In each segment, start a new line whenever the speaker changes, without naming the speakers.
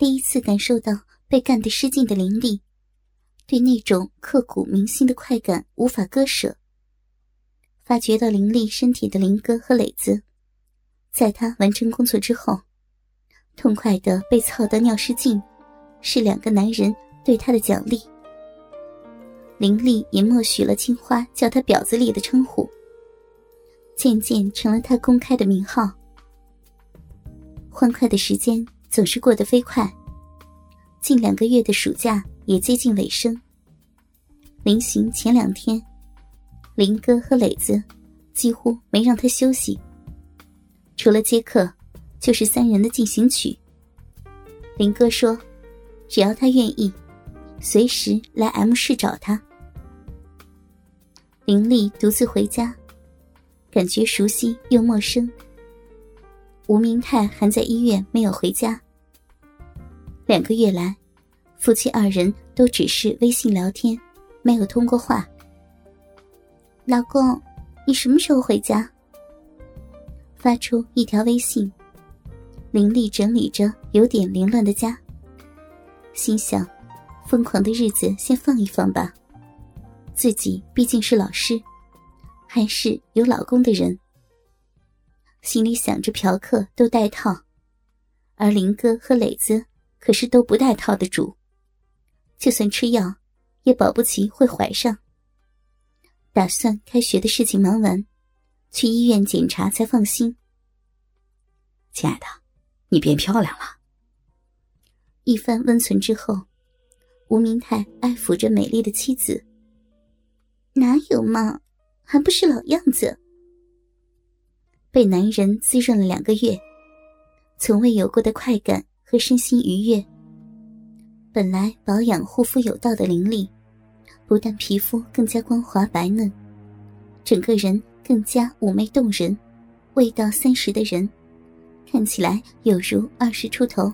第一次感受到被干得失禁的林丽，对那种刻骨铭心的快感无法割舍。发觉到林丽身体的林哥和磊子，在他完成工作之后，痛快的被操得尿失禁，是两个男人对他的奖励。林丽也默许了青花叫他“婊子里”的称呼，渐渐成了他公开的名号。欢快的时间总是过得飞快，近两个月的暑假也接近尾声。临行前两天，林哥和磊子几乎没让他休息，除了接客，就是三人的进行曲。林哥说：“只要他愿意，随时来 M 市找他。”林丽独自回家，感觉熟悉又陌生。吴明泰还在医院没有回家。两个月来，夫妻二人都只是微信聊天，没有通过话。老公，你什么时候回家？发出一条微信。林丽整理着有点凌乱的家，心想：疯狂的日子先放一放吧。自己毕竟是老师，还是有老公的人。心里想着嫖客都带套，而林哥和磊子可是都不带套的主，就算吃药，也保不齐会怀上。打算开学的事情忙完，去医院检查才放心。
亲爱的，你变漂亮了。
一番温存之后，吴明泰爱抚着美丽的妻子。哪有嘛，还不是老样子。被男人滋润了两个月，从未有过的快感和身心愉悦。本来保养护肤有道的林丽，不但皮肤更加光滑白嫩，整个人更加妩媚动人。未到三十的人，看起来有如二十出头。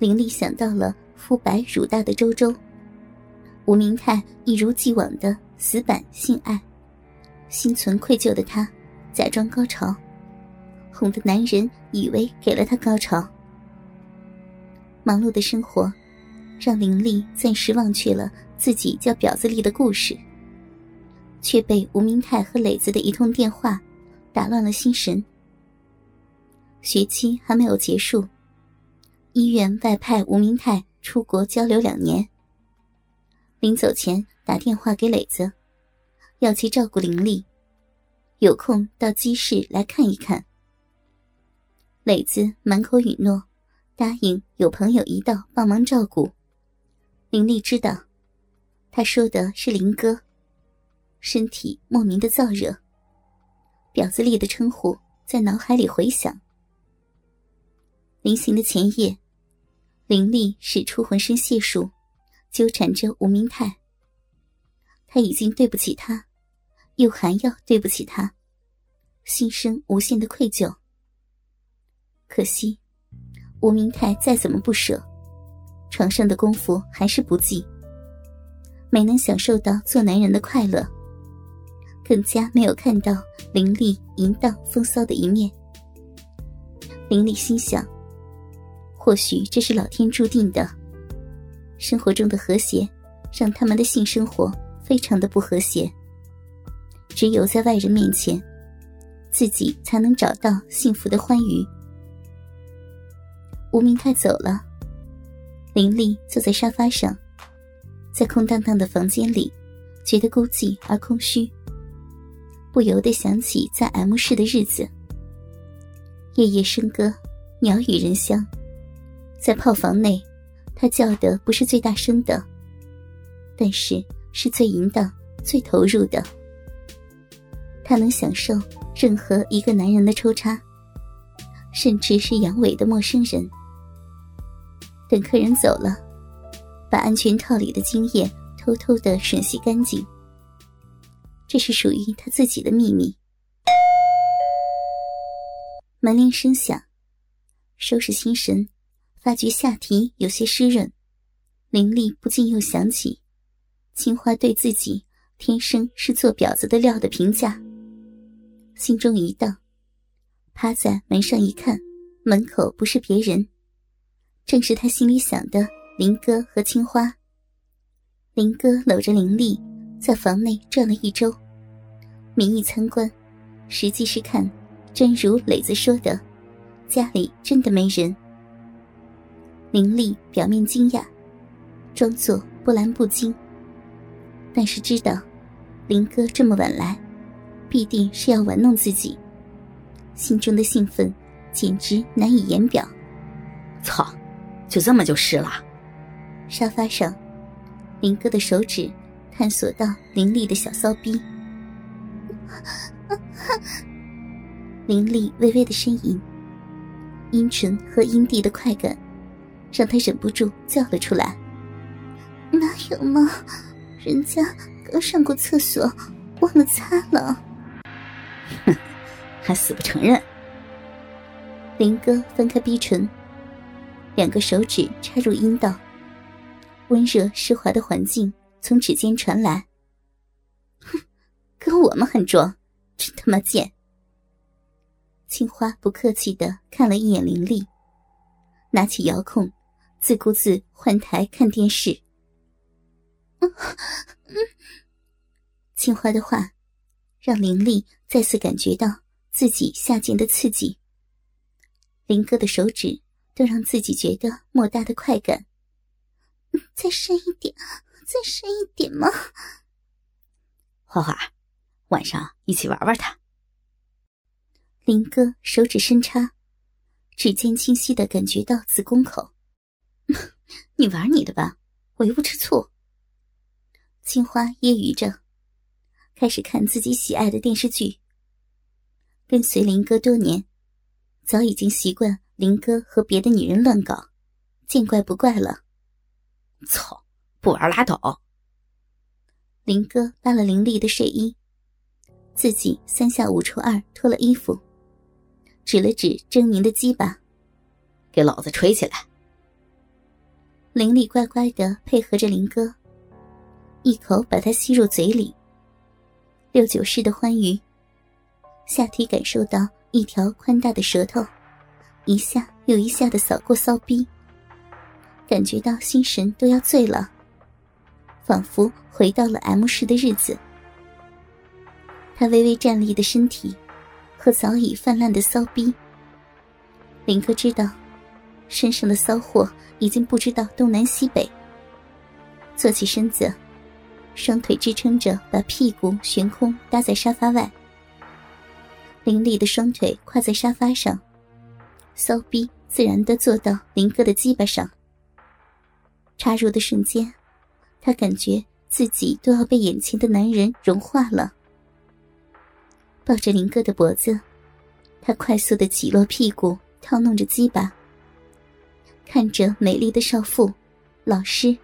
林丽想到了肤白乳大的周周，吴明泰一如既往的死板性爱，心存愧疚的他。假装高潮，哄得男人以为给了他高潮。忙碌的生活，让林丽暂时忘却了自己叫婊子丽的故事，却被吴明泰和磊子的一通电话打乱了心神。学期还没有结束，医院外派吴明泰出国交流两年。临走前打电话给磊子，要其照顾林丽。有空到鸡市来看一看。磊子满口允诺，答应有朋友一道帮忙照顾。林丽知道，他说的是林哥，身体莫名的燥热。婊子丽的称呼在脑海里回响。临行的前夜，林丽使出浑身解数，纠缠着吴明泰。他已经对不起他。又还要对不起他，心生无限的愧疚。可惜，吴明泰再怎么不舍，床上的功夫还是不济，没能享受到做男人的快乐，更加没有看到林丽淫荡风骚的一面。林丽心想，或许这是老天注定的。生活中的和谐，让他们的性生活非常的不和谐。只有在外人面前，自己才能找到幸福的欢愉。吴明泰走了，林丽坐在沙发上，在空荡荡的房间里，觉得孤寂而空虚，不由得想起在 M 市的日子。夜夜笙歌，鸟语人香，在炮房内，他叫的不是最大声的，但是是最淫荡、最投入的。他能享受任何一个男人的抽插，甚至是阳痿的陌生人。等客人走了，把安全套里的精液偷偷的吮吸干净。这是属于他自己的秘密。门铃声响，收拾心神，发觉下体有些湿润，林丽不禁又想起青花对自己天生是做婊子的料的评价。心中一荡，趴在门上一看，门口不是别人，正是他心里想的林哥和青花。林哥搂着林丽在房内转了一周，名义参观，实际是看，真如磊子说的，家里真的没人。林丽表面惊讶，装作波澜不惊，但是知道林哥这么晚来，必定是要玩弄自己，心中的兴奋简直难以言表。
操，就这么就是了？
沙发上，林哥的手指探索到林丽的小骚逼，林丽微微的呻吟，阴唇和阴蒂的快感。让他忍不住叫了出来：“哪有嘛，人家刚上过厕所，忘了擦了。”
哼，还死不承认。
林哥分开逼唇，两个手指插入阴道，温热湿滑的环境从指尖传来。哼，跟我们很装，真他妈贱！青花不客气的看了一眼林丽，拿起遥控。自顾自换台看电视。嗯 嗯青花的话，让林丽再次感觉到自己下贱的刺激。林哥的手指都让自己觉得莫大的快感。再深一点，再深一点吗？
花花，晚上一起玩玩它。
林哥手指深插，指尖清晰的感觉到子宫口。你玩你的吧，我又不吃醋。青花揶揄着，开始看自己喜爱的电视剧。跟随林哥多年，早已经习惯林哥和别的女人乱搞，见怪不怪了。
操，不玩拉倒！
林哥扒了林丽的睡衣，自己三下五除二脱了衣服，指了指狰狞的鸡巴，
给老子吹起来！
林丽乖乖的配合着林哥，一口把他吸入嘴里。六九式的欢愉，下体感受到一条宽大的舌头，一下又一下的扫过骚逼，感觉到心神都要醉了，仿佛回到了 M 市的日子。他微微站立的身体和早已泛滥的骚逼，林哥知道。身上的骚货已经不知道东南西北。坐起身子，双腿支撑着，把屁股悬空搭在沙发外。凌厉的双腿跨在沙发上，骚逼自然的坐到林哥的鸡巴上。插入的瞬间，他感觉自己都要被眼前的男人融化了。抱着林哥的脖子，他快速的挤落屁股，套弄着鸡巴。看着美丽的少妇，老师，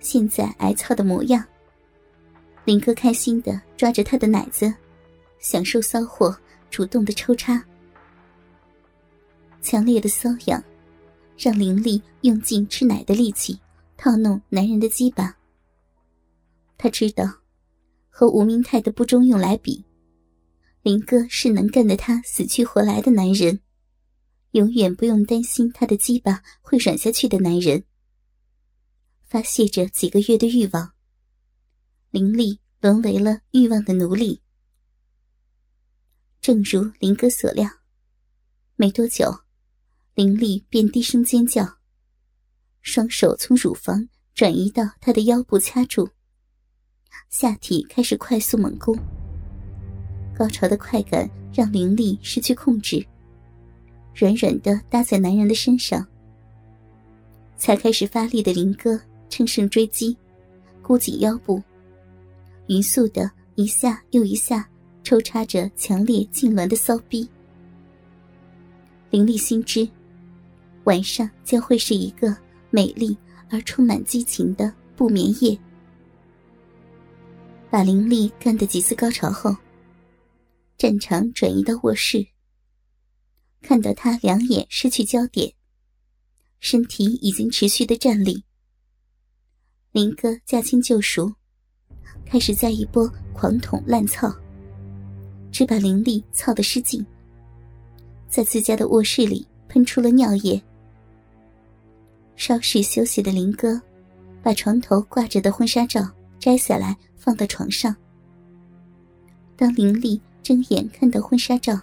现在挨操的模样。林哥开心的抓着他的奶子，享受骚货主动的抽插。强烈的瘙痒，让林丽用尽吃奶的力气套弄男人的鸡巴。他知道，和吴明泰的不中用来比，林哥是能干的他死去活来的男人。永远不用担心他的鸡巴会软下去的男人，发泄着几个月的欲望，林丽沦为了欲望的奴隶。正如林哥所料，没多久，林丽便低声尖叫，双手从乳房转移到他的腰部掐住，下体开始快速猛攻。高潮的快感让林丽失去控制。软软的搭在男人的身上，才开始发力的林哥乘胜追击，箍紧腰部，匀速的一下又一下抽插着强烈痉挛的骚逼。林丽心知，晚上将会是一个美丽而充满激情的不眠夜。把林丽干的几次高潮后，战场转移到卧室。看到他两眼失去焦点，身体已经持续的站立。林哥驾轻就熟，开始在一波狂捅滥操，只把林丽操得失禁，在自家的卧室里喷出了尿液。稍事休息的林哥，把床头挂着的婚纱照摘下来放到床上。当林丽睁眼看到婚纱照，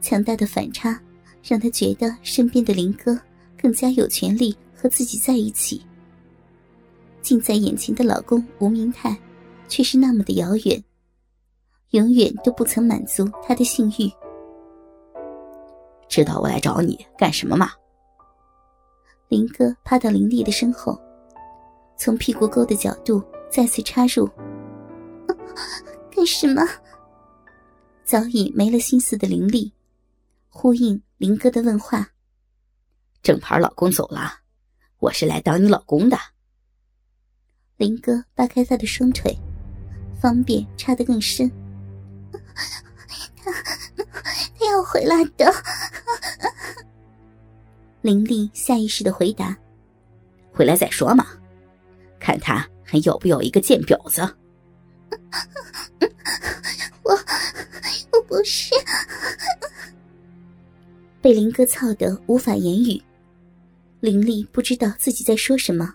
强大的反差让她觉得身边的林哥更加有权利和自己在一起。近在眼前的老公吴明泰，却是那么的遥远，永远都不曾满足她的性欲。
知道我来找你干什么吗？
林哥趴到林丽的身后，从屁股沟的角度再次插入。干什么？早已没了心思的林丽，呼应林哥的问话。
正牌老公走了，我是来当你老公的。
林哥扒开他的双腿，方便插得更深。他他要回来的。林丽下意识的回答：“
回来再说嘛，看他还有不有一个贱婊子。”
我我不是，被林哥操得无法言语。林丽不知道自己在说什么。